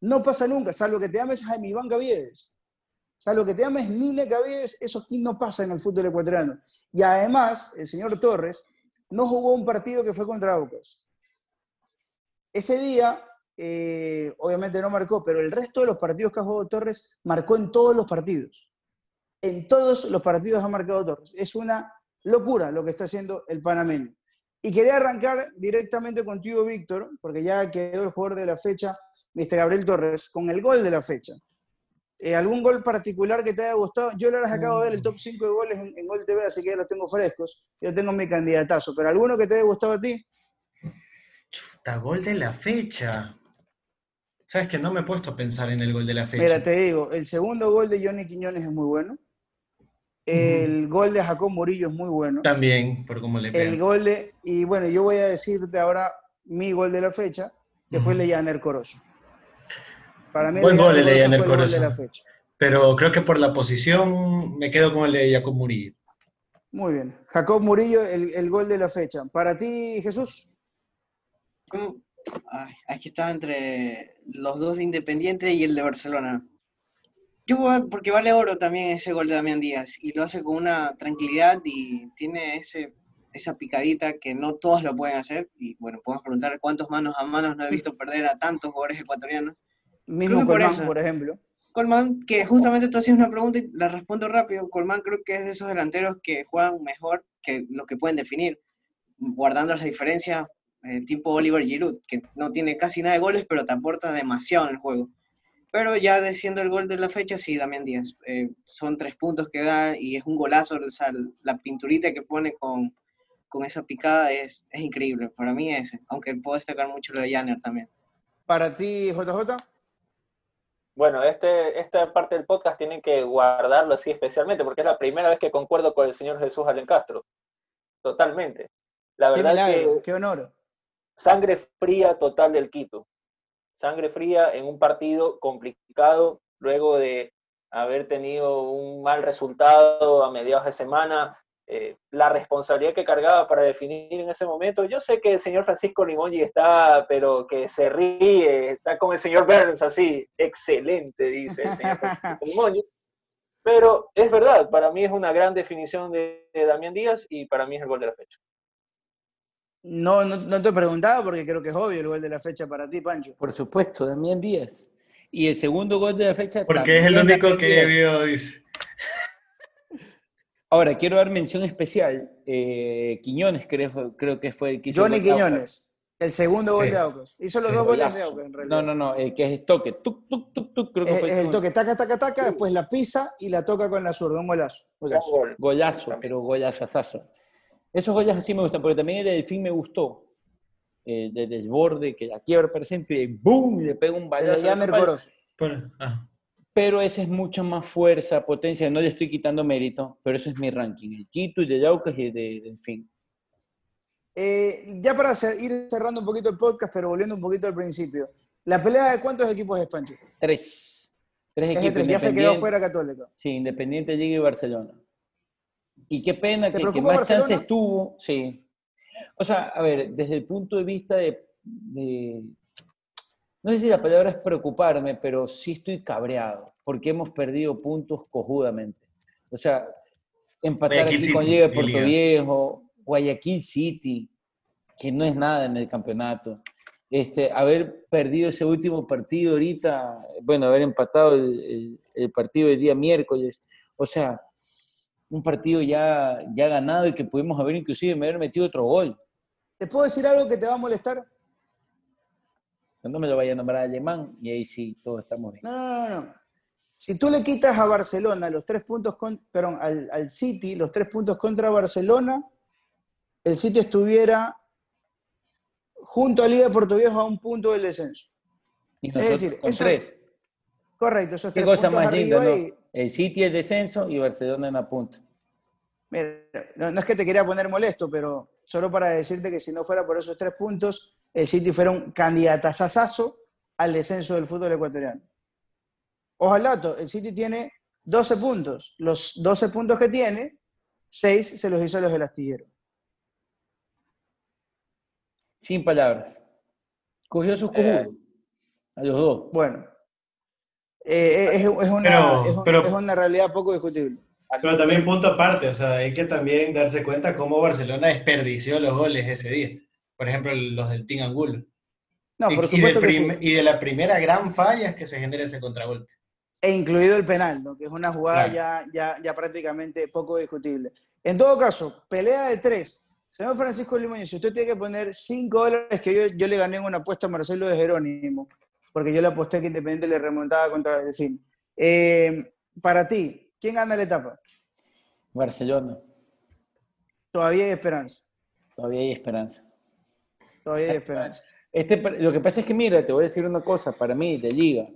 No pasa nunca, salvo que te llames Jaime Iván Gaviedes. Salvo que te llames Nine Gaviedes, eso aquí no pasa en el fútbol ecuatoriano. Y además, el señor Torres no jugó un partido que fue contra Aucas. Ese día, eh, obviamente no marcó, pero el resto de los partidos que ha jugado Torres marcó en todos los partidos. En todos los partidos ha marcado Torres. Es una locura lo que está haciendo el panameño. Y quería arrancar directamente contigo, Víctor, porque ya quedó el jugador de la fecha, Mr. Gabriel Torres, con el gol de la fecha. Eh, ¿Algún gol particular que te haya gustado? Yo ahora acabo de ver el top 5 de goles en, en Gol TV, así que ya los tengo frescos. Yo tengo mi candidatazo, pero ¿alguno que te haya gustado a ti? Chuta, gol de la fecha. Sabes que no me he puesto a pensar en el gol de la fecha. Mira, te digo, el segundo gol de Johnny Quiñones es muy bueno. El gol de Jacob Murillo es muy bueno. También, por cómo le El pega. gol de, y bueno, yo voy a decirte ahora mi gol de la fecha, que fue el de Janer Corozo. Para mí Buen gol el de fue el de fecha. Pero creo que por la posición me quedo con el de Jacob Murillo. Muy bien. Jacob Murillo, el, el gol de la fecha. Para ti, Jesús. ¿Cómo? Ay, aquí estaba entre los dos de Independiente y el de Barcelona. Yo voy a- porque vale oro también ese gol de Damián Díaz y lo hace con una tranquilidad y tiene ese, esa picadita que no todos lo pueden hacer. Y bueno, podemos preguntar cuántos manos a manos no he visto perder a tantos jugadores ecuatorianos. Mismo que por por ejemplo. Colmán, que justamente tú hacías una pregunta y la respondo rápido. Colmán creo que es de esos delanteros que juegan mejor que lo que pueden definir, guardando las diferencias, eh, tipo Oliver Giroud, que no tiene casi nada de goles, pero te aporta demasiado en el juego. Pero ya diciendo el gol de la fecha, sí, Damián Díaz. Eh, son tres puntos que da y es un golazo. O sea, la pinturita que pone con, con esa picada es, es increíble. Para mí ese, aunque puedo destacar mucho lo de Janner también. Para ti, JJ. Bueno, este, esta parte del podcast tienen que guardarlo así especialmente, porque es la primera vez que concuerdo con el señor Jesús Allen Castro. Totalmente. La Qué verdad milagro, que qué honor. sangre fría total del Quito. Sangre fría en un partido complicado, luego de haber tenido un mal resultado a mediados de semana, eh, la responsabilidad que cargaba para definir en ese momento. Yo sé que el señor Francisco Limongi está, pero que se ríe, está con el señor Burns así, excelente, dice el señor Francisco Limongi. Pero es verdad, para mí es una gran definición de, de Damián Díaz y para mí es el gol de la fecha. No, no, no te preguntaba porque creo que es obvio el gol de la fecha para ti, Pancho. Por supuesto, Damián Díaz. Y el segundo gol de la fecha. Porque es el único Damián que Díaz. vio, dice. Ahora, quiero dar mención especial. eh, Quiñones, creo, creo que fue el que hizo Johnny el de. Quiñones, el segundo gol Sí. de Aucas. Hizo los Sí, dos goles de. Aucas, en realidad. No, no, no, el que es toque. Tuc, tuc, tuc, tuc, creo que Es, fue es el toque, taca, taca, taca, después la pisa y la toca con la zurda, un golazo. Golazo, Gol. golazo, pero golazazazo. Esos goles así me gustan, porque también el de Delfín me gustó. Eh, desde el borde, que la quiebra presente y ¡boom! Le pega un El balazo. de palo. Corozo. Por- ah. Pero ese es mucho más fuerza, potencia. No le estoy quitando mérito, pero eso es mi ranking. El Quito, el de Yaucas y el de Delfín. Eh, ya para ir cerrando un poquito el podcast, pero volviendo un poquito al principio. ¿La pelea de cuántos equipos es, Pancho? Tres. Tres equipos. tres, ya se quedó fuera Católica. Sí, Independiente Liga y Barcelona. Y qué pena ¿Te que el que más chances Barcelona? tuvo, sí. O sea, a ver, desde el punto de vista de, de- no sé si la palabra es preocuparme, pero sí estoy cabreado, porque hemos perdido puntos cojudamente. O sea, empatar Guayaquil aquí con City, Liga de y Puerto Liga. Viejo, Guayaquil City, que no es nada en el campeonato. Este, haber perdido ese último partido ahorita, bueno, haber empatado el, el- el partido del día miércoles, o sea, un partido ya, ya ganado y que pudimos haber inclusive haber metido otro gol. ¿Te puedo decir algo que te va a molestar? No me lo vaya a nombrar alemán y ahí sí, todos estamos bien. No, no, no, no. Si tú le quitas a Barcelona los tres puntos, con, perdón, al, al City los tres puntos contra Barcelona, el City estuviera junto a Liga de Puerto Viejo a un punto del descenso. Y nosotros decir, con eso- tres. Correcto, esos Qué tres cosa puntos más linda, arriba ¿no? y- El City es descenso y Barcelona en la punta. Mira, no, no es que te quería poner molesto, pero solo para decirte que si no fuera por esos tres puntos, el City fuera un candidatazazazo al descenso del fútbol ecuatoriano. Dato, el City tiene 12 puntos. Los 12 puntos que tiene, 6 se los hizo a los del astillero. Sin palabras. Cogió sus cojudos. A los dos. Bueno, eh, es, es una, Pero- es un- pero- es una realidad poco discutible. Pero también punto aparte, o sea, hay que también darse cuenta cómo Barcelona desperdició los goles ese día. Por ejemplo, los del Team Angulo. No, y, por y supuesto del que sí. y de la primera gran falla es que se genera ese contragolpe. E incluido el penal, ¿no? que es una jugada Claro. ya, ya, ya prácticamente poco discutible. En todo caso, pelea de tres. Señor Francisco Limoño, si usted tiene que poner 5 dólares, que yo, yo le gané en una apuesta a Marcelo de Jerónimo, porque yo le aposté que Independiente le remontaba contra el vecino. Eh, para ti, ¿quién gana la etapa? Barcelona. Todavía hay esperanza. Todavía hay esperanza. Todavía hay esperanza. Este, lo que pasa es que, mira, te voy a decir una cosa, para mí, de Liga,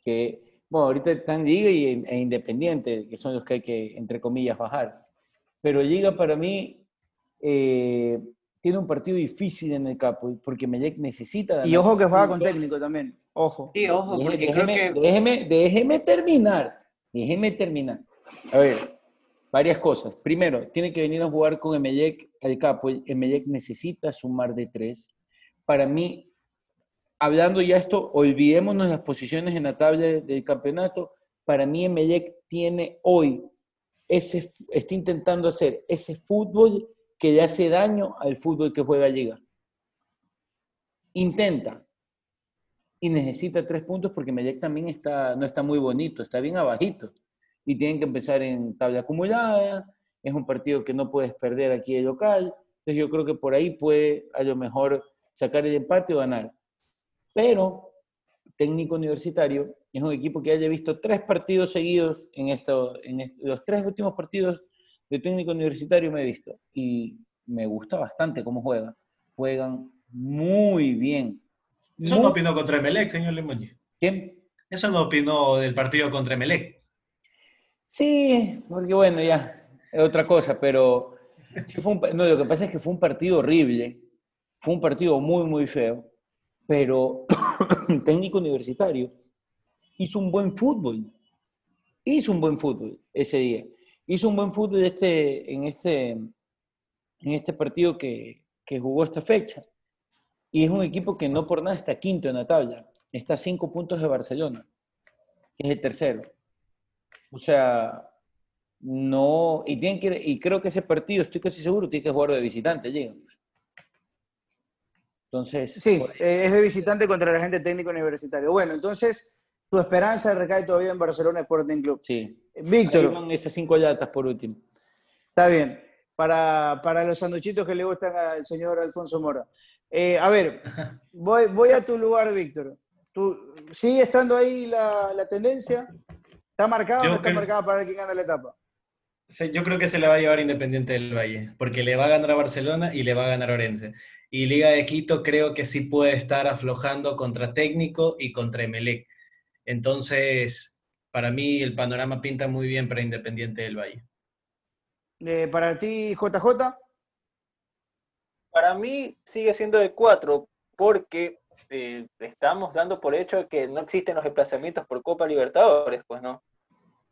que, bueno, ahorita están Liga y, e Independiente, que son los que hay que, entre comillas, bajar. Pero Liga para mí eh, tiene un partido difícil en el capo, porque Melec necesita ganar. Y ojo que juega con técnico también. Ojo. Sí, ojo, porque creo déjeme, que déjeme, déjeme terminar. Déjeme terminar. A ver, varias cosas. Primero, tiene que venir a jugar con Emelec al capo. Emelec necesita sumar de tres. Para mí, hablando ya esto, olvidémonos las posiciones en la tabla del campeonato. Para mí, Emelec tiene hoy, ese, está intentando hacer ese fútbol que le hace daño al fútbol que juega Liga. Intenta, y necesita tres puntos porque Melec también está, no está muy bonito, está bien abajito. Y tienen que empezar en tabla acumulada, es un partido que no puedes perder aquí de local, entonces yo creo que por ahí puede a lo mejor sacar el empate o ganar. Pero técnico universitario es un equipo que haya visto tres partidos seguidos en, esto, en los tres últimos partidos de técnico universitario me he visto y me gusta bastante cómo juegan. Juegan muy bien. Eso Muy- no opinó contra Emelec, señor Lemoñi. ¿Quién? Eso no opinó del partido contra Emelec. Sí, porque bueno, ya, es otra cosa, pero fue un no, lo que pasa es que fue un partido horrible, fue un partido muy, muy feo, pero técnico universitario hizo un buen fútbol, hizo un buen fútbol ese día, hizo un buen fútbol este, en, este, en este partido que, que jugó esta fecha, y es un equipo que no por nada está quinto en la tabla, está a cinco puntos de Barcelona, que es el tercero. O sea, no, y, tienen que, y creo que ese partido, estoy casi seguro, tiene que jugar de visitante, llega. Entonces. Sí, eh, es de visitante contra el agente técnico universitario. Bueno, entonces, tu esperanza recae todavía en Barcelona Sporting Club. Sí. Víctor. Esas cinco llatas por último. Está bien. Para, para los sanduchitos que le gustan al señor Alfonso Mora. Eh, a ver, voy, voy a tu lugar, Víctor. ¿Tú, ¿Sigue estando ahí la, la tendencia? ¿Está marcada o Yo no está creo- marcada para ver quién gana la etapa? Yo creo que se le va a llevar Independiente del Valle, porque le va a ganar a Barcelona y le va a ganar a Orense. Y Liga de Quito creo que sí puede estar aflojando contra Técnico y contra Emelec. Entonces, para mí el panorama pinta muy bien para Independiente del Valle. Eh, para ti, JJ. Para mí sigue siendo de cuatro, porque eh, estamos dando por hecho que no existen los desplazamientos por Copa Libertadores, pues no.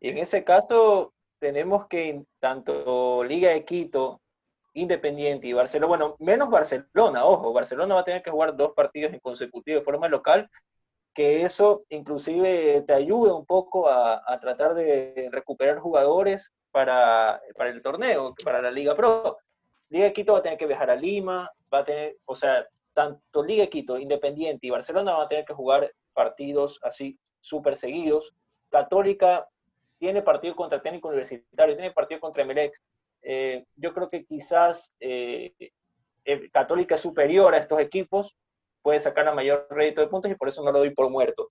Y en ese caso tenemos que tanto Liga de Quito, Independiente y Barcelona, bueno, menos Barcelona, ojo, Barcelona va a tener que jugar dos partidos en consecutivo de forma local, que eso inclusive te ayuda un poco a, a tratar de recuperar jugadores para, para el torneo, para la Liga Pro. Liga de Quito va a tener que viajar a Lima, va a tener, o sea, tanto Liga de Quito, Independiente y Barcelona van a tener que jugar partidos así súper seguidos. Católica tiene partido contra Técnico Universitario, tiene partido contra Emelec. Eh, yo creo que quizás eh, eh, Católica superior a estos equipos, puede sacar a mayor rédito de puntos y por eso no lo doy por muerto.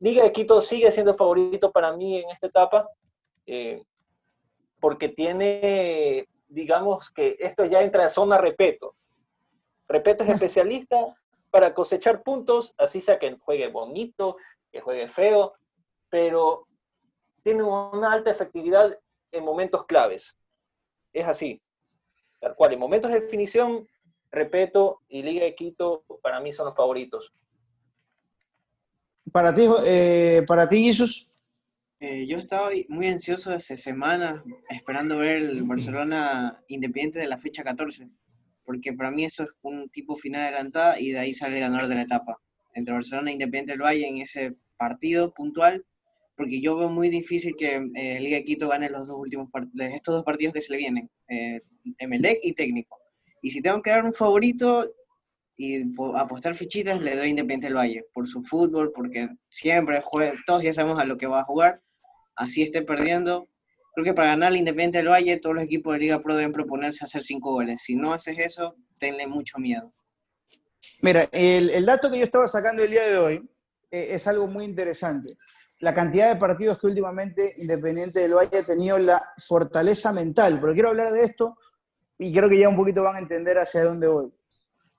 Liga de Quito sigue siendo favorito para mí en esta etapa, porque tiene, digamos que esto ya entra en zona repeto. Repeto es especialista para cosechar puntos, así sea que juegue bonito, que juegue feo, pero tiene una alta efectividad en momentos claves. Es así. Tal cual, en momentos de definición, Repeto y Liga de Quito para mí son los favoritos. Para ti, eh, para ti Jesús. Eh, yo estaba muy ansioso hace semanas esperando ver el Barcelona Independiente de la fecha 14, porque para mí eso es un tipo final adelantada y de ahí sale el ganador de la etapa. Entre Barcelona e Independiente del Valle en ese partido puntual, porque yo veo muy difícil que eh, Liga de Quito gane los dos últimos estos dos partidos que se le vienen, eh, Emelec y Técnico. Y si tengo que dar un favorito y po- apostar fichitas, le doy Independiente del Valle, por su fútbol, porque siempre juega, todos ya sabemos a lo que va a jugar, así esté perdiendo. Creo que para ganar el Independiente del Valle, todos los equipos de Liga Pro deben proponerse hacer cinco goles. Si no haces eso, tenle mucho miedo. Mira, el, el dato que yo estaba sacando el día de hoy eh, es algo muy interesante. La cantidad de partidos que últimamente Independiente del Valle ha tenido la fortaleza mental. Pero quiero hablar de esto y creo que ya un poquito van a entender hacia dónde voy.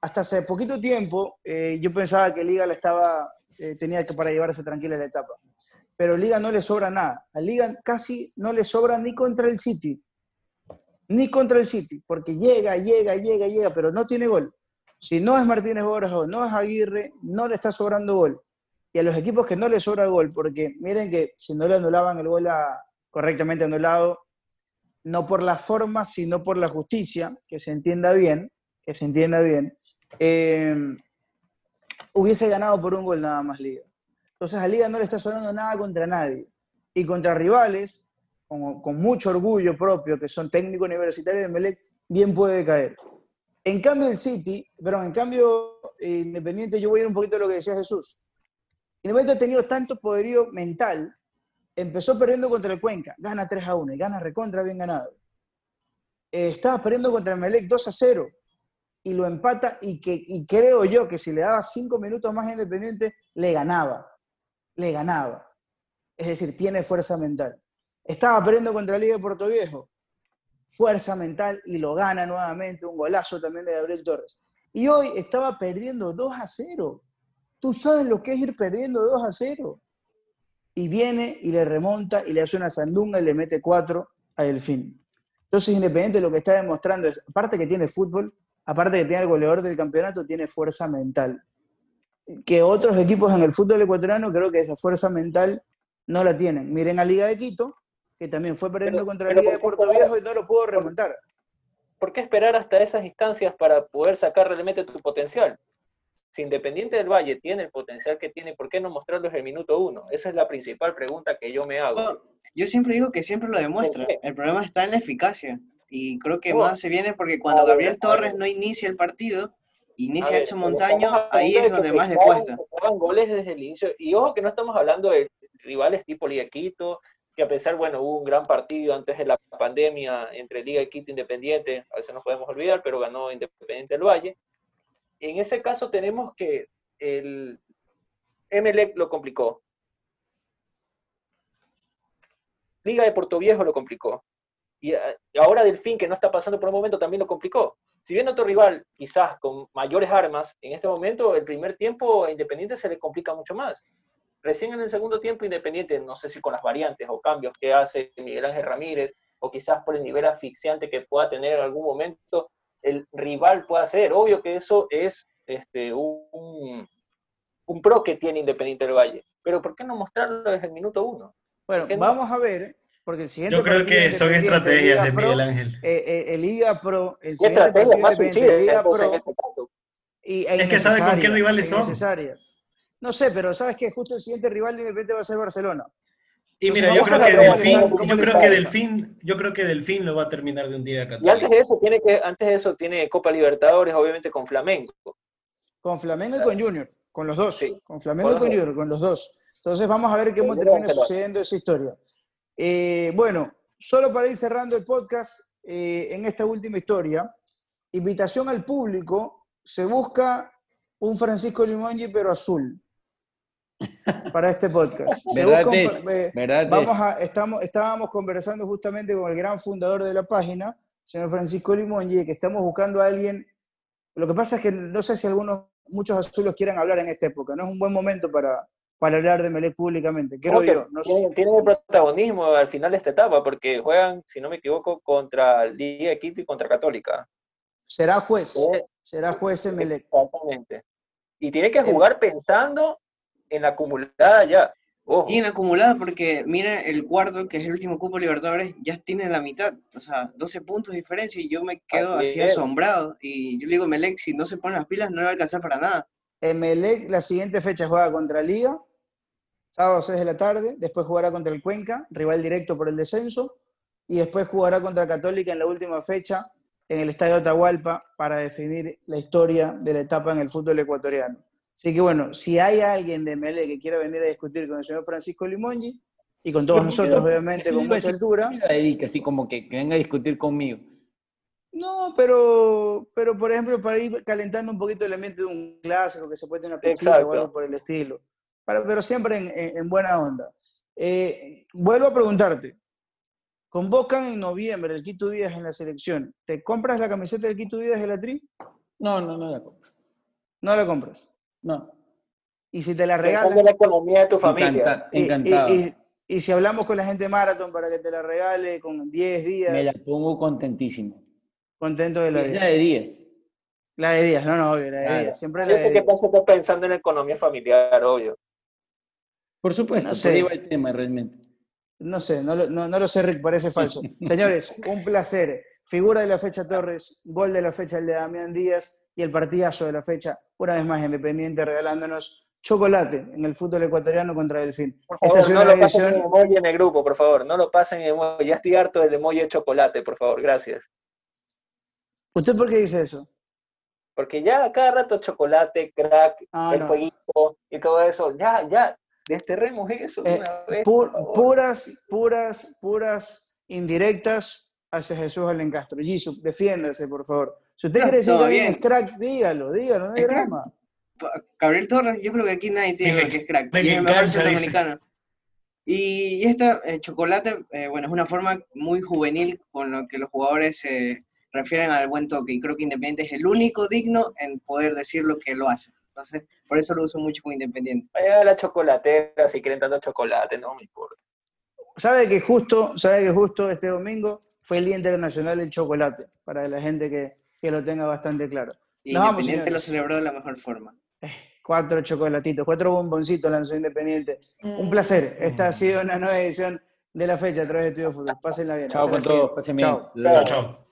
Hasta hace poquito tiempo eh, yo pensaba que Liga la estaba, eh, tenía que para llevarse tranquila la etapa. Pero Liga no le sobra nada. A Liga casi no le sobra ni contra el City. Ni contra el City. Porque llega, llega, llega, llega, pero no tiene gol. Si no es Martínez Borja o no es Aguirre, no le está sobrando gol. Y a los equipos que no le sobra gol, porque miren que si no le anulaban el gol correctamente anulado, no por la forma, sino por la justicia, que se entienda bien, que se entienda bien, eh, hubiese ganado por un gol nada más Liga. Entonces a Liga no le está sobrando nada contra nadie. Y contra rivales, con, mucho orgullo propio, que son técnico universitario de Melec, bien puede caer. En cambio, el City, perdón, en cambio, eh, Independiente, yo voy a ir un poquito a lo que decía Jesús. Independiente ha tenido tanto poderío mental, empezó perdiendo contra el Cuenca, gana 3 a 1 y gana recontra bien ganado. Eh, estaba perdiendo contra el Melec 2 a 0 y lo empata y, que, y creo yo que si le daba 5 minutos más a Independiente, le ganaba, le ganaba. Es decir, tiene fuerza mental. Estaba perdiendo contra la Liga de Puerto Viejo, fuerza mental y lo gana nuevamente, un golazo también de Gabriel Torres. Y hoy estaba perdiendo 2 a 0. Tú sabes lo que es ir perdiendo 2 a 0. Y viene y le remonta y le hace una sandunga y le mete 4 a Delfín. Entonces, Independiente lo que está demostrando aparte que tiene fútbol, aparte que tiene el goleador del campeonato, tiene fuerza mental. Que otros equipos en el fútbol ecuatoriano creo que esa fuerza mental no la tienen. Miren a Liga de Quito, que también fue perdiendo Pero- contra la pero Liga de ¿por qué Puerto esperar? Viejo y no lo pudo remontar. ¿Por qué esperar hasta esas instancias para poder sacar realmente tu potencial? Si Independiente del Valle tiene el potencial que tiene, ¿por qué no mostrarlo desde el minuto uno? Esa es la principal pregunta que yo me hago. Yo siempre digo que siempre lo demuestra. El problema está en la eficacia. Y creo que No. más se viene porque cuando Gabriel. Torres no inicia el partido, inicia ver, pero Montaño, ahí es de donde más le cuesta. goles desde el inicio. Y ojo que no estamos hablando de rivales tipo Liga Quito, que a pesar, bueno, hubo un gran partido antes de la pandemia entre Liga Quito e Independiente, a veces nos podemos olvidar, pero ganó Independiente del Valle. En ese caso tenemos que el Emelec lo complicó. Liga de Puerto Viejo lo complicó. Y eh, ahora Delfín, que no está pasando por un momento, también lo complicó. Si bien otro rival, quizás con mayores armas, en este momento, el primer tiempo a Independiente se le complica mucho más. Recién en el segundo tiempo, Independiente, no sé si con las variantes o cambios que hace Miguel Ángel Ramírez, o quizás por el nivel asfixiante que pueda tener en algún momento, el rival pueda hacer. Obvio que eso es este, un, un pro que tiene Independiente del Valle. Pero ¿por qué no mostrarlo desde el minuto uno? Bueno, vamos a ver, porque el siguiente Yo creo que son estrategias Liga de Pro, Miguel Ángel. eh, eh, el Liga Pro, el ¿Qué siguiente estrategia más Liga entonces, en Pro, ese caso? y, e Es que sabe con qué rivales e son. No sé, pero sabes que justo el siguiente rival de Independiente va a ser Barcelona. Y Entonces, mira, yo creo que Delfín, yo creo que. Delfín, yo creo que Delfín lo va a terminar de un día acá. Y antes de eso tiene que, antes de eso tiene Copa Libertadores, obviamente con Flamengo. Con Flamengo y con Junior, con los dos. Sí, Con Flamengo y con. Junior, con los dos. Entonces vamos a ver cómo Junior termina sucediendo esa historia. Eh, bueno, solo para ir cerrando el podcast, eh, en esta última historia, invitación al público, se busca un Francisco Limongi pero azul para este podcast. ¿Verdad busca es? Eh. Vamos a, estamos, estábamos conversando justamente con el gran fundador de la página, señor Francisco Limongi, que estamos buscando a alguien. Lo que pasa es que no sé si algunos, muchos azulos quieran hablar en esta época. No es un buen momento para, para hablar de Melec públicamente, creo yo. No tienen, tienen el protagonismo al final de esta etapa, porque juegan, si no me equivoco, contra Liga de Quito y contra Católica. Será juez, Eh, será juez Emelec. Exactamente. Y tiene que jugar pensando en la acumulada ya. Ojo. Y en acumulada, porque mira, el cuarto, que es el último cupo Libertadores, ya tiene la mitad, o sea, 12 puntos de diferencia, y yo me quedo Así asombrado. Y yo le digo, Melec, si no se ponen las pilas, no le va a alcanzar para nada. Emelec la siguiente fecha juega contra Liga, sábado 6 de la tarde, después jugará contra el Cuenca, rival directo por el descenso, y después jugará contra Católica en la última fecha en el Estadio Atahualpa para definir la historia de la etapa en el fútbol ecuatoriano. Así que bueno, si hay alguien de Emelec que quiera venir a discutir con el señor Francisco Limongi, y con todos nosotros, yo- obviamente, con mucha altura, Erika, así como que, que venga a discutir conmigo. No, pero, pero por ejemplo, para ir calentando un poquito el ambiente de un clásico, que se puede tener una o algo por el estilo. Pero siempre en, en- en buena onda. Eh, vuelvo a preguntarte. Convocan en noviembre el Quito Díaz en la selección. ¿Te compras la camiseta del Quito Díaz de la Tri? No, no, no la compro. No la compras. No. Y si te la regalan. en la economía de tu familia. Encanta- y- y- encantado. y- y si hablamos con la gente de Marathon para que te la regale con 10 días, Me la pongo contentísimo. contento de la Es la vida. de 10. La de Díaz, no, no, obvio, la de Claro. Díaz. Siempre la Yo de sé que pasa estás pensando en la economía familiar, obvio. Por supuesto, No por sé. ahí va el tema realmente. No sé, no lo, no, no lo sé, Rick, parece falso. Señores, un placer. Figura de la fecha Torres, gol de la fecha el de Damián Díaz y el partidazo de la fecha, una vez más Independiente regalándonos chocolate en el fútbol ecuatoriano contra Delfín. Por Esta favor, es no lo pasen en edición, emoji en el grupo, por favor. No lo pasen en emoji. Ya estoy harto del emoji de chocolate, por favor. Gracias. ¿usted por qué dice eso? Porque ya a cada rato chocolate, crack, Ah, el no. fueguito y todo eso. Ya, ya. Desterremos eso de Eh, una vez. Pu- por favor. puras, puras, puras indirectas hacia Jesús Alencastro. Jesús, defiéndase, por favor. Si usted No, quiere decir que bien. es crack, dígalo, dígalo, no hay drama. Gabriel Torres, yo creo que aquí nadie tiene duda que es crack. venga, Y es el mejor engancha, dice. centroamericano. Y, y esta eh, chocolate, eh, bueno, es una forma muy juvenil con lo que los jugadores se refieren al buen toque. Y creo que Independiente es el único digno en poder decir lo que lo hace. Entonces, por eso lo uso mucho con Independiente. Vaya a la chocolatera si quieren tanto chocolate, no me importa. Sabe que justo, sabe que justo este domingo fue el Día Internacional del Chocolate, para la gente que, que lo tenga bastante claro. Y Nos vamos, Independiente lo celebró de la mejor forma. Cuatro chocolatitos, cuatro bomboncitos lanzó Independiente. Un placer. Esta ha sido una nueva edición de la fecha a través de Estudio Fútbol. Pásenla bien. Chao con todos. Pasen bien. Chao. Chao, chao.